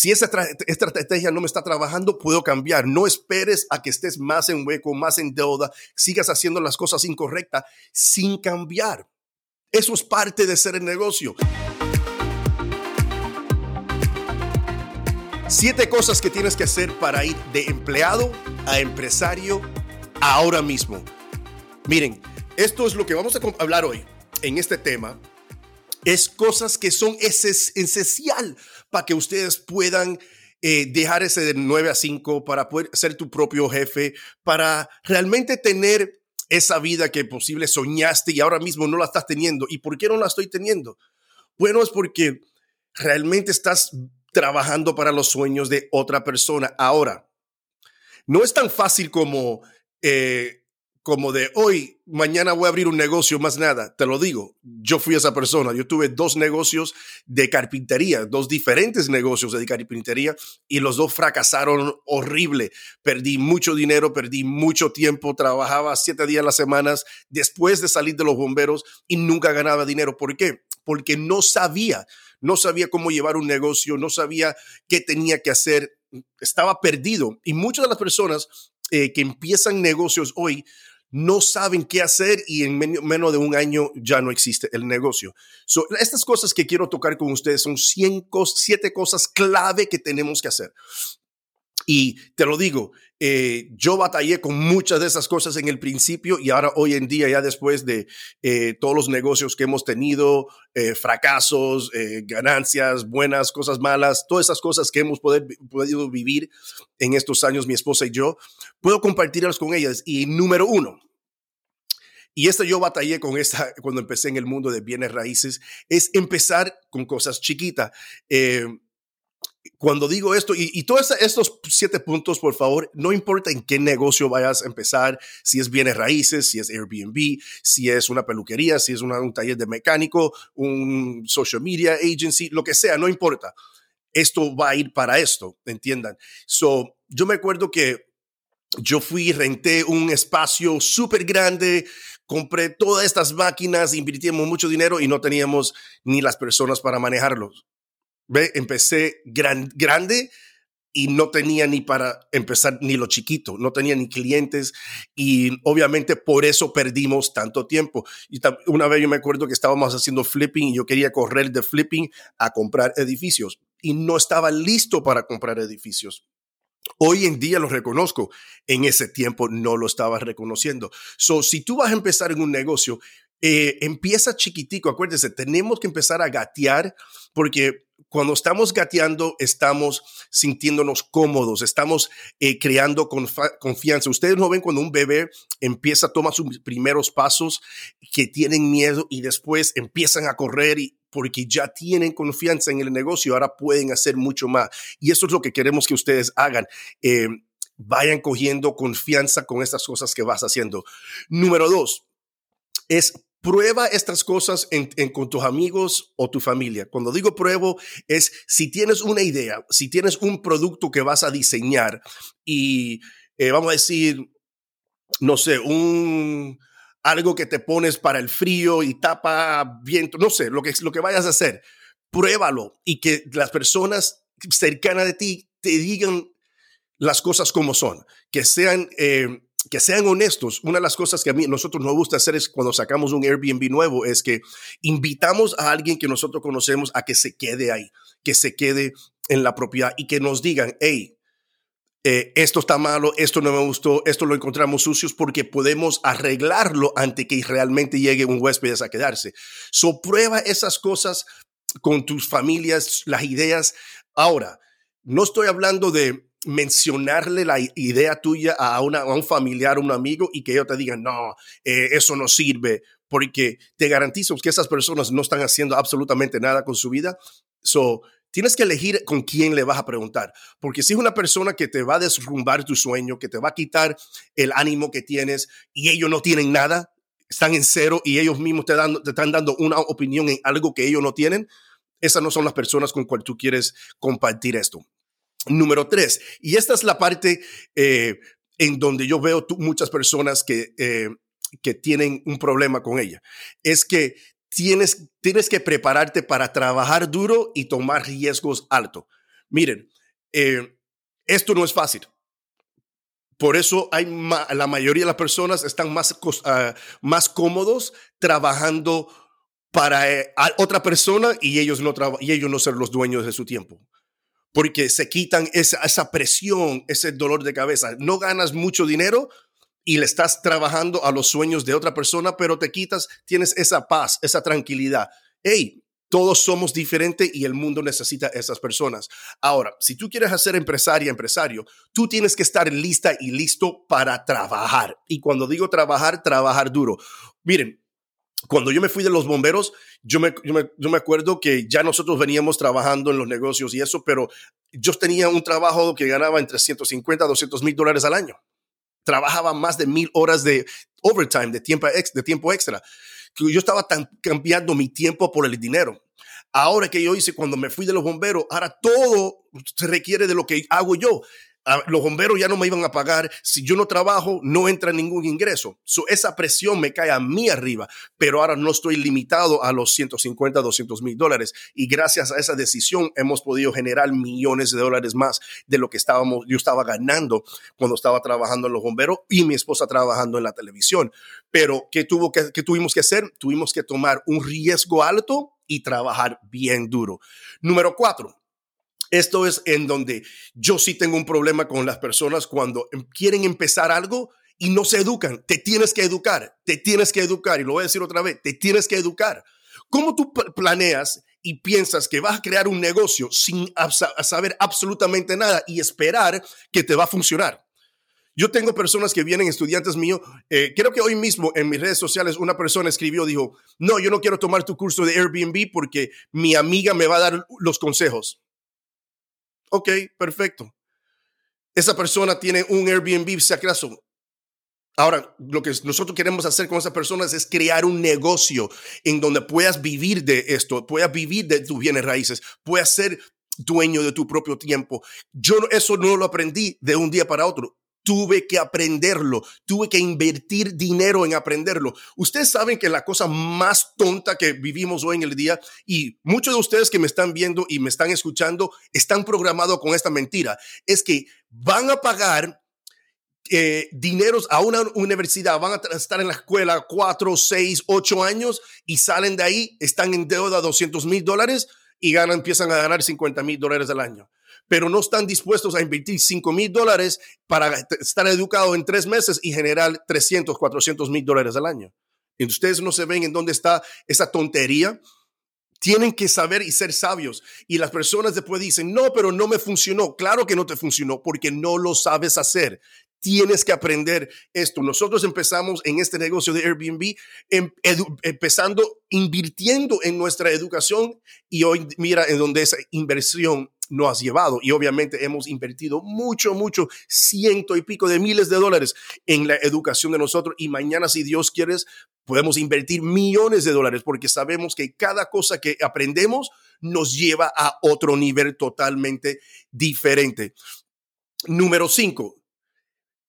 Si esa estrategia no me está trabajando, puedo cambiar. No esperes a que estés más en hueco, más en deuda, sigas haciendo las cosas incorrectas sin cambiar. Eso es parte de ser el negocio. Siete cosas que tienes que hacer para ir de empleado a empresario ahora mismo. Miren, esto es lo que vamos a hablar hoy en este tema. Es cosas que son esencial para que ustedes puedan eh, dejar ese de 9 a 5, para poder ser tu propio jefe, para realmente tener esa vida que posible soñaste y ahora mismo no la estás teniendo. ¿Y por qué no la estoy teniendo? Bueno, es porque realmente estás trabajando para los sueños de otra persona. Ahora, no es tan fácil como eh, como de hoy, mañana voy a abrir un negocio, más nada. Te lo digo, yo fui esa persona. Yo tuve dos negocios de carpintería, dos diferentes negocios de carpintería y los dos fracasaron horrible. Perdí mucho dinero, perdí mucho tiempo, trabajaba siete días a las semanas después de salir de los bomberos y nunca ganaba dinero. ¿Por qué? Porque no sabía, no sabía cómo llevar un negocio, no sabía qué tenía que hacer, estaba perdido. Y muchas de las personas eh, que empiezan negocios hoy no saben qué hacer y en menos de un año ya no existe el negocio. estas cosas que quiero tocar con ustedes son siete cosas clave que tenemos que hacer. Y te lo digo, eh, yo batallé con muchas de esas cosas en el principio y ahora hoy en día, ya después de eh, todos los negocios que hemos tenido, eh, fracasos, ganancias, buenas, cosas malas, todas esas cosas que hemos podido vivir en estos años, mi esposa y yo, puedo compartirlas con ellas. Y número uno, y esto yo batallé con esta cuando empecé en el mundo de bienes raíces, es empezar con cosas chiquitas cuando digo esto, y, todos estos siete puntos, por favor, no importa en qué negocio vayas a empezar, si es bienes raíces, si es Airbnb, si es una peluquería, si es un taller de mecánico, un social media agency, lo que sea, no importa. Esto va a ir para esto, entiendan. So, yo me acuerdo que yo fui, renté un espacio súper grande, compré todas estas máquinas, invirtimos mucho dinero y no teníamos ni las personas para manejarlos. Ve, empecé grande y no tenía ni para empezar ni lo chiquito, no tenía ni clientes y obviamente por eso perdimos tanto tiempo. Y una vez yo me acuerdo que estábamos haciendo flipping y yo quería correr de flipping a comprar edificios y no estaba listo para comprar edificios. Hoy en día lo reconozco, en ese tiempo no lo estaba reconociendo. So, si tú vas a empezar en un negocio, eh, empieza chiquitico, acuérdese, tenemos que empezar a gatear porque cuando estamos gateando, estamos sintiéndonos cómodos, estamos eh, creando confianza. Ustedes no ven cuando un bebé empieza a tomar sus primeros pasos que tienen miedo y después empiezan a correr y, porque ya tienen confianza en el negocio, ahora pueden hacer mucho más. Y eso es lo que queremos que ustedes hagan. Eh, vayan cogiendo confianza con estas cosas que vas haciendo. Número dos, es Prueba estas cosas con tus amigos o tu familia. Cuando digo pruebo es si tienes una idea, si tienes un producto que vas a diseñar y eh, vamos a decir, no sé, un algo que te pones para el frío y tapa viento, no sé, lo que, lo que vayas a hacer, pruébalo y que las personas cercanas de ti te digan las cosas como son, que sean... Eh, que sean honestos. Una de las cosas que a mí nosotros nos gusta hacer es cuando sacamos un Airbnb nuevo es que invitamos a alguien que nosotros conocemos a que se quede ahí, que se quede en la propiedad y que nos digan, hey, eh, esto está malo, esto no me gustó, esto lo encontramos sucios porque podemos arreglarlo antes que realmente llegue un huésped a quedarse. So prueba esas cosas con tus familias, las ideas. Ahora, no estoy hablando de mencionarle la idea tuya a, un familiar, un amigo y que ellos te digan, no, eh, eso no sirve, porque te garantizo que esas personas no están haciendo absolutamente nada con su vida. So, tienes que elegir con quién le vas a preguntar, porque si es una persona que te va a desrumbar tu sueño, que te va a quitar el ánimo que tienes y ellos no tienen nada, están en cero y ellos mismos te, están dando una opinión en algo que ellos no tienen, esas no son las personas con cuales tú quieres compartir esto. Número tres, y esta es la parte eh, en donde yo veo muchas personas que, eh, que tienen un problema con ella, es que tienes, tienes que prepararte para trabajar duro y tomar riesgos altos. Miren, eh, esto no es fácil. Por eso hay la mayoría de las personas están más, ah, más cómodos trabajando para otra persona y ellos, no y ellos no ser los dueños de su tiempo. Porque se quitan esa, esa presión, ese dolor de cabeza. No ganas mucho dinero y le estás trabajando a los sueños de otra persona, pero te quitas, tienes esa paz, esa tranquilidad. Hey, todos somos diferentes y el mundo necesita esas personas. Ahora, si tú quieres hacer empresaria, empresario, tú tienes que estar lista y listo para trabajar. Y cuando digo trabajar, trabajar duro. Miren, cuando yo me fui de los bomberos, yo me, yo me, acuerdo que ya nosotros veníamos trabajando en los negocios y eso, pero yo tenía un trabajo que ganaba entre 150 a 200 mil dólares al año. Trabajaba más de mil horas de overtime, de tiempo, de tiempo extra que yo estaba tan cambiando mi tiempo por el dinero. Ahora que yo hice cuando me fui de los bomberos, ahora todo se requiere de lo que hago yo los bomberos ya no me iban a pagar. Si yo no trabajo, no entra ningún ingreso. esa presión me cae a mí arriba, pero ahora no estoy limitado a los 150, 200 mil dólares. Y gracias a esa decisión hemos podido generar millones de dólares más de lo que estábamos, yo estaba ganando cuando estaba trabajando en los bomberos y mi esposa trabajando en la televisión. Pero ¿qué, tuvo que, qué tuvimos que hacer? Tuvimos que tomar un riesgo alto y trabajar bien duro. Número cuatro, esto es en donde yo sí tengo un problema con las personas cuando em, quieren empezar algo y no se educan. Te tienes que educar, te tienes que educar. Y lo voy a decir otra vez, te tienes que educar. ¿Cómo tú planeas y piensas que vas a crear un negocio sin saber absolutamente nada y esperar que te va a funcionar? Yo tengo personas que vienen, estudiantes míos, eh, creo que hoy mismo en mis redes sociales una persona escribió, dijo, no, yo no quiero tomar tu curso de Airbnb porque mi amiga me va a dar los consejos. Ok, perfecto. Esa persona tiene un Airbnb, si. Ahora, lo que nosotros queremos hacer con esas personas es crear un negocio en donde puedas vivir de esto, puedas vivir de tus bienes raíces, puedas ser dueño de tu propio tiempo. Yo eso no lo aprendí de un día para otro tuve que aprenderlo, tuve que invertir dinero en aprenderlo. Ustedes saben que la cosa más tonta que vivimos hoy en el día, y muchos de ustedes que me están viendo y me están escuchando, están programados con esta mentira, es que van a pagar eh, dineros a una universidad, van a estar en la escuela cuatro, seis, ocho años y salen de ahí, están en deuda 200 mil dólares y ganan, empiezan a ganar 50 mil dólares al año pero no están dispuestos a invertir 5 mil dólares para estar educado en tres meses y generar 300, 400 mil dólares al año. Y ustedes no se ven en dónde está esa tontería. Tienen que saber y ser sabios. Y las personas después dicen, no, pero no me funcionó. Claro que no te funcionó porque no lo sabes hacer. Tienes que aprender esto. Nosotros empezamos en este negocio de Airbnb, em, empezando invirtiendo en nuestra educación y hoy mira en dónde esa inversión no has llevado. Y obviamente hemos invertido mucho, mucho, ciento y pico de miles de dólares en la educación de nosotros. Y mañana, si Dios quiere, podemos invertir millones de dólares porque sabemos que cada cosa que aprendemos nos lleva a otro nivel totalmente diferente. Número cinco,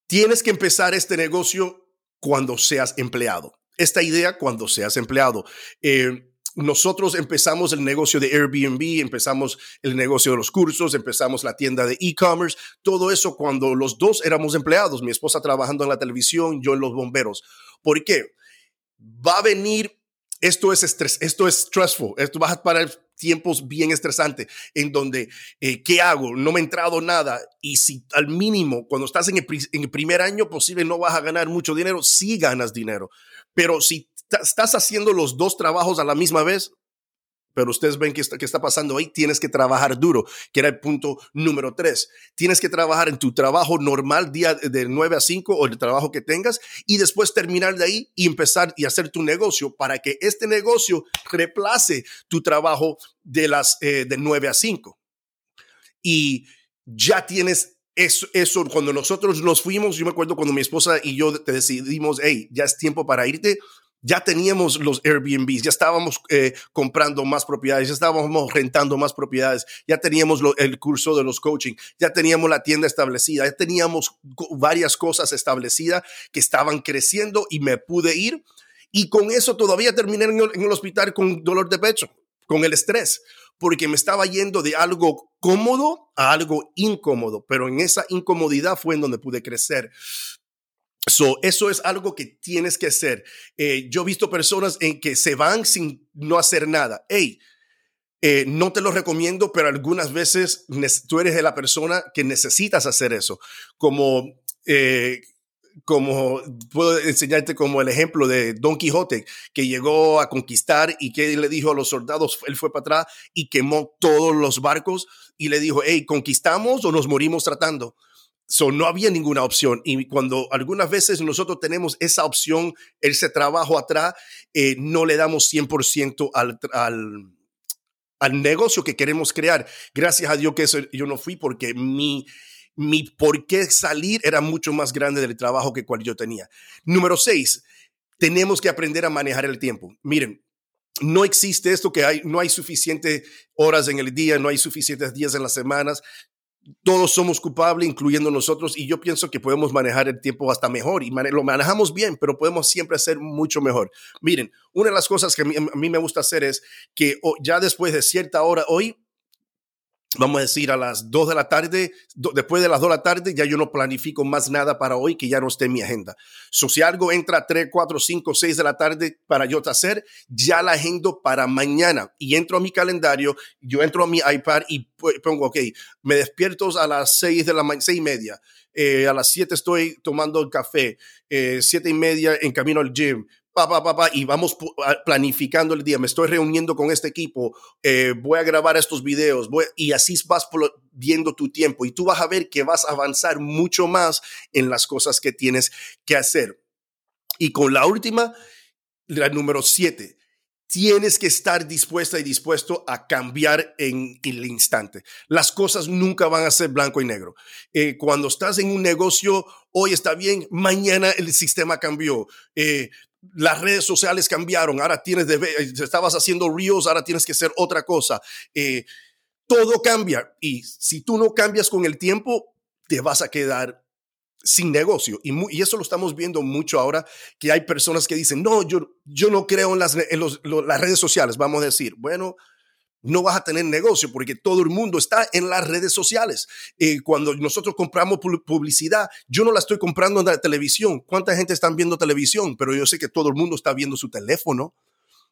tienes que empezar este negocio cuando seas empleado. Esta idea cuando seas empleado. Eh, nosotros empezamos el negocio de Airbnb, empezamos el negocio de los cursos, empezamos la tienda de e-commerce, todo eso cuando los dos éramos empleados, mi esposa trabajando en la televisión, yo en los bomberos. ¿Por qué? Va a venir, esto es estrés, esto es stressful, esto va a parar tiempos bien estresantes en donde, eh, ¿qué hago? No me he entrado nada. Y si al mínimo, cuando estás en el, en el primer año, posible no vas a ganar mucho dinero, sí ganas dinero. Pero si estás haciendo los dos trabajos a la misma vez, pero ustedes ven que está, que está pasando ahí, tienes que trabajar duro, que era el punto número tres. Tienes que trabajar en tu trabajo normal, día de 9 a 5 o el trabajo que tengas, y después terminar de ahí y empezar y hacer tu negocio para que este negocio reemplace tu trabajo de las eh, de 9 a 5. Y ya tienes eso, eso, cuando nosotros nos fuimos, yo me acuerdo cuando mi esposa y yo decidimos, hey, ya es tiempo para irte, ya teníamos los Airbnbs, ya estábamos eh, comprando más propiedades, ya estábamos rentando más propiedades, ya teníamos el curso de los coaching, ya teníamos la tienda establecida, ya teníamos varias cosas establecidas que estaban creciendo y me pude ir. Y con eso todavía terminé en el, hospital con dolor de pecho con el estrés, porque me estaba yendo de algo cómodo a algo incómodo, pero en esa incomodidad fue en donde pude crecer. So, eso es algo que tienes que hacer. Eh, yo he visto personas en que se van sin no hacer nada. Hey, eh, no te lo recomiendo, pero algunas veces tú eres la persona que necesitas hacer eso. Como, eh, como puedo enseñarte como el ejemplo de Don Quijote, que llegó a conquistar y que le dijo a los soldados, él fue para atrás y quemó todos los barcos y le dijo, hey, ¿conquistamos o nos morimos tratando? So, no había ninguna opción. Y cuando algunas veces nosotros tenemos esa opción, ese trabajo atrás, eh, no le damos 100% al, al, al negocio que queremos crear. Gracias a Dios que eso, yo no fui porque mi, mi por qué salir era mucho más grande del trabajo que cual yo tenía. Número seis, tenemos que aprender a manejar el tiempo. Miren, no existe esto que hay, no hay suficientes horas en el día, no hay suficientes días en las semanas todos somos culpables, incluyendo nosotros, y yo pienso que podemos manejar el tiempo hasta mejor y lo manejamos bien, pero podemos siempre hacer mucho mejor. Miren, una de las cosas que a mí, me gusta hacer es que ya después de cierta hora hoy, vamos a decir a las 2 de la tarde, después de las 2 de la tarde, ya yo no planifico más nada para hoy que ya no esté en mi agenda. So, si algo entra a 3, 4, 5, 6 de la tarde para yo hacer, ya la agendo para mañana y entro a mi calendario, yo entro a mi iPad y pongo, ok, me despierto a las 6 de la mañana, 6 y media. Eh, a las 7 estoy tomando el café, eh, 7 y media en camino al gym, pa, pa, y vamos planificando el día. Me estoy reuniendo con este equipo, eh, voy a grabar estos videos, y así vas viendo tu tiempo y tú vas a ver que vas a avanzar mucho más en las cosas que tienes que hacer. Y con la última, la número siete, tienes que estar dispuesta y dispuesto a cambiar en, el instante. Las cosas nunca van a ser blanco y negro. Eh, cuando estás en un negocio, hoy está bien, mañana el sistema cambió. Eh, las redes sociales cambiaron, ahora tienes de estabas haciendo reels, ahora tienes que hacer otra cosa. Eh, todo cambia y si tú no cambias con el tiempo, te vas a quedar sin negocio. Y, eso lo estamos viendo mucho ahora, que hay personas que dicen, no, yo, yo no creo en las redes sociales, vamos a decir, bueno, no vas a tener negocio porque todo el mundo está en las redes sociales. Eh, cuando nosotros compramos publicidad, yo no la estoy comprando en la televisión. ¿Cuánta gente está viendo televisión? Pero yo sé que todo el mundo está viendo su teléfono.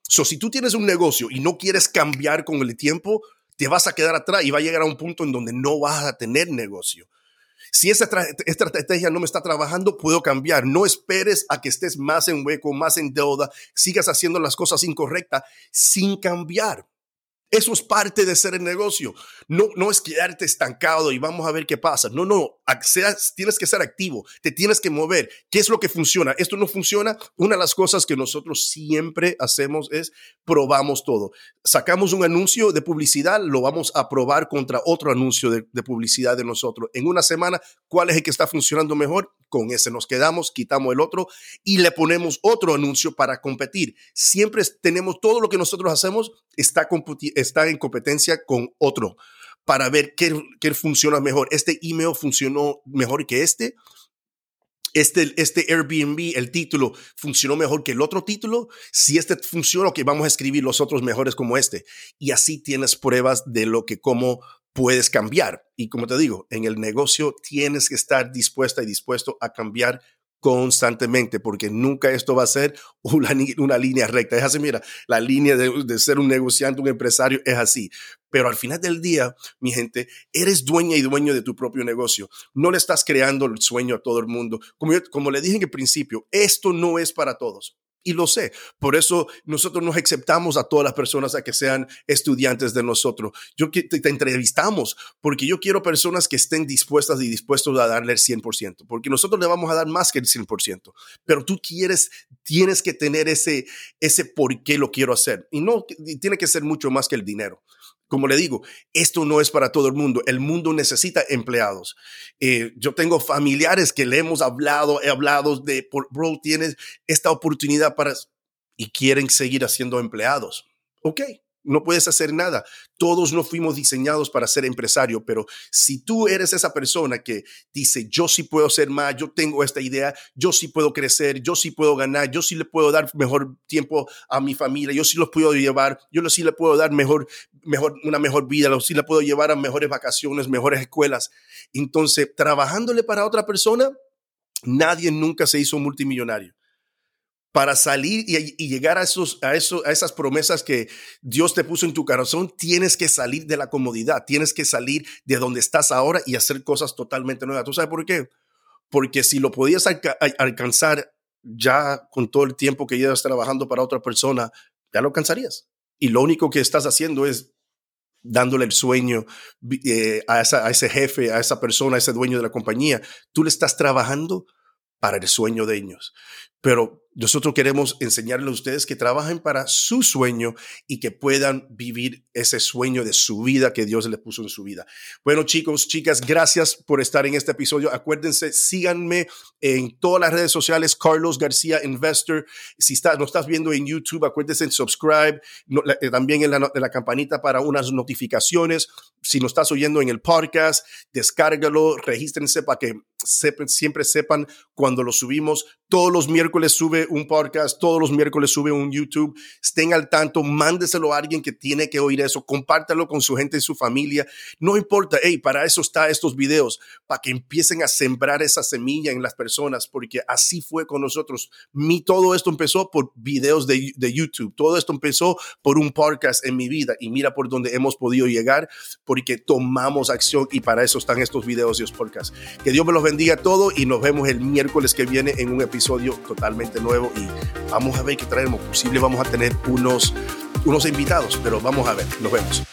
So, si tú tienes un negocio y no quieres cambiar con el tiempo, te vas a quedar atrás y va a llegar a un punto en donde no vas a tener negocio. Si esa estrategia no me está trabajando, puedo cambiar. No esperes a que estés más en hueco, más en deuda, sigas haciendo las cosas incorrectas sin cambiar. Eso es parte de ser el negocio. No, no es quedarte estancado y vamos a ver qué pasa. No, no, tienes que ser activo, te tienes que mover. ¿Qué es lo que funciona? Esto no funciona. Una de las cosas que nosotros siempre hacemos es probamos todo. Sacamos un anuncio de publicidad, lo vamos a probar contra otro anuncio de, publicidad de nosotros. En una semana, ¿cuál es el que está funcionando mejor? Con ese nos quedamos, quitamos el otro y le ponemos otro anuncio para competir. Siempre tenemos todo lo que nosotros hacemos está, está en competencia con otro para ver qué, qué funciona mejor. Este email funcionó mejor que este. Este, este Airbnb, el título, funcionó mejor que el otro título. Si este funciona, que vamos a escribir los otros mejores como este. Y así tienes pruebas de lo que, cómo puedes cambiar. Y como te digo, en el negocio tienes que estar dispuesta y dispuesto a cambiar constantemente, porque nunca esto va a ser una, una línea recta. Es así, mira, la línea de, ser un negociante, un empresario, es así. Pero al final del día, mi gente, eres dueña y dueño de tu propio negocio. No le estás creando el sueño a todo el mundo. Como, como le dije en el principio, esto no es para todos. Y lo sé. Por eso nosotros nos aceptamos a todas las personas a que sean estudiantes de nosotros. Yo te, entrevistamos porque yo quiero personas que estén dispuestas y dispuestos a darle el 100%, porque nosotros le vamos a dar más que el 100%. Pero tú quieres, tienes que tener ese, ese por qué lo quiero hacer. Y no, tiene que ser mucho más que el dinero. Como le digo, esto no es para todo el mundo. El mundo necesita empleados. Eh, yo tengo familiares que le hemos hablado, he hablado de, bro, tienes esta oportunidad para... y quieren seguir haciendo empleados. Ok, no puedes hacer nada. Todos no fuimos diseñados para ser empresario, pero si tú eres esa persona que dice, yo sí puedo ser más, yo tengo esta idea, yo sí puedo crecer, yo sí puedo ganar, yo sí le puedo dar mejor tiempo a mi familia, yo sí los puedo llevar, yo sí le puedo dar mejor, mejor, una mejor vida, yo sí le puedo llevar a mejores vacaciones, mejores escuelas. Entonces, trabajándole para otra persona, nadie nunca se hizo multimillonario para salir y, llegar a, esos, a, eso, a esas promesas que Dios te puso en tu corazón, tienes que salir de la comodidad, tienes que salir de donde estás ahora y hacer cosas totalmente nuevas. ¿Tú sabes por qué? Porque si lo podías alcanzar ya con todo el tiempo que llevas trabajando para otra persona, ya lo alcanzarías. Y lo único que estás haciendo es dándole el sueño eh, a, a ese jefe, a esa persona, a ese dueño de la compañía. Tú le estás trabajando para el sueño de ellos. Pero nosotros queremos enseñarles a ustedes que trabajen para su sueño y que puedan vivir ese sueño de su vida que Dios les puso en su vida. Bueno, chicos, chicas, gracias por estar en este episodio. Acuérdense, síganme en todas las redes sociales, Carlos García Investor. Si estás, no estás viendo en YouTube, acuérdense en subscribe, eh, también en la, en la campanita para unas notificaciones. Si no estás oyendo en el podcast, descárgalo, regístrense para que siempre sepan cuando lo subimos. Todos los miércoles sube un podcast, todos los miércoles sube un YouTube. Estén al tanto, mándeselo a alguien que tiene que oír eso, compártalo con su gente y su familia. No importa, hey, para eso está estos videos, para que empiecen a sembrar esa semilla en las personas, porque así fue con nosotros. Mi, todo esto empezó por videos de, de YouTube, todo esto empezó por un podcast en mi vida y mira por dónde hemos podido llegar, porque tomamos acción y para eso están estos videos y los podcasts. Que Dios me los bendiga todo y nos vemos el miércoles que viene en un episodio totalmente y vamos a ver qué traemos. Posible vamos a tener unos, unos invitados, pero vamos a ver. Nos vemos.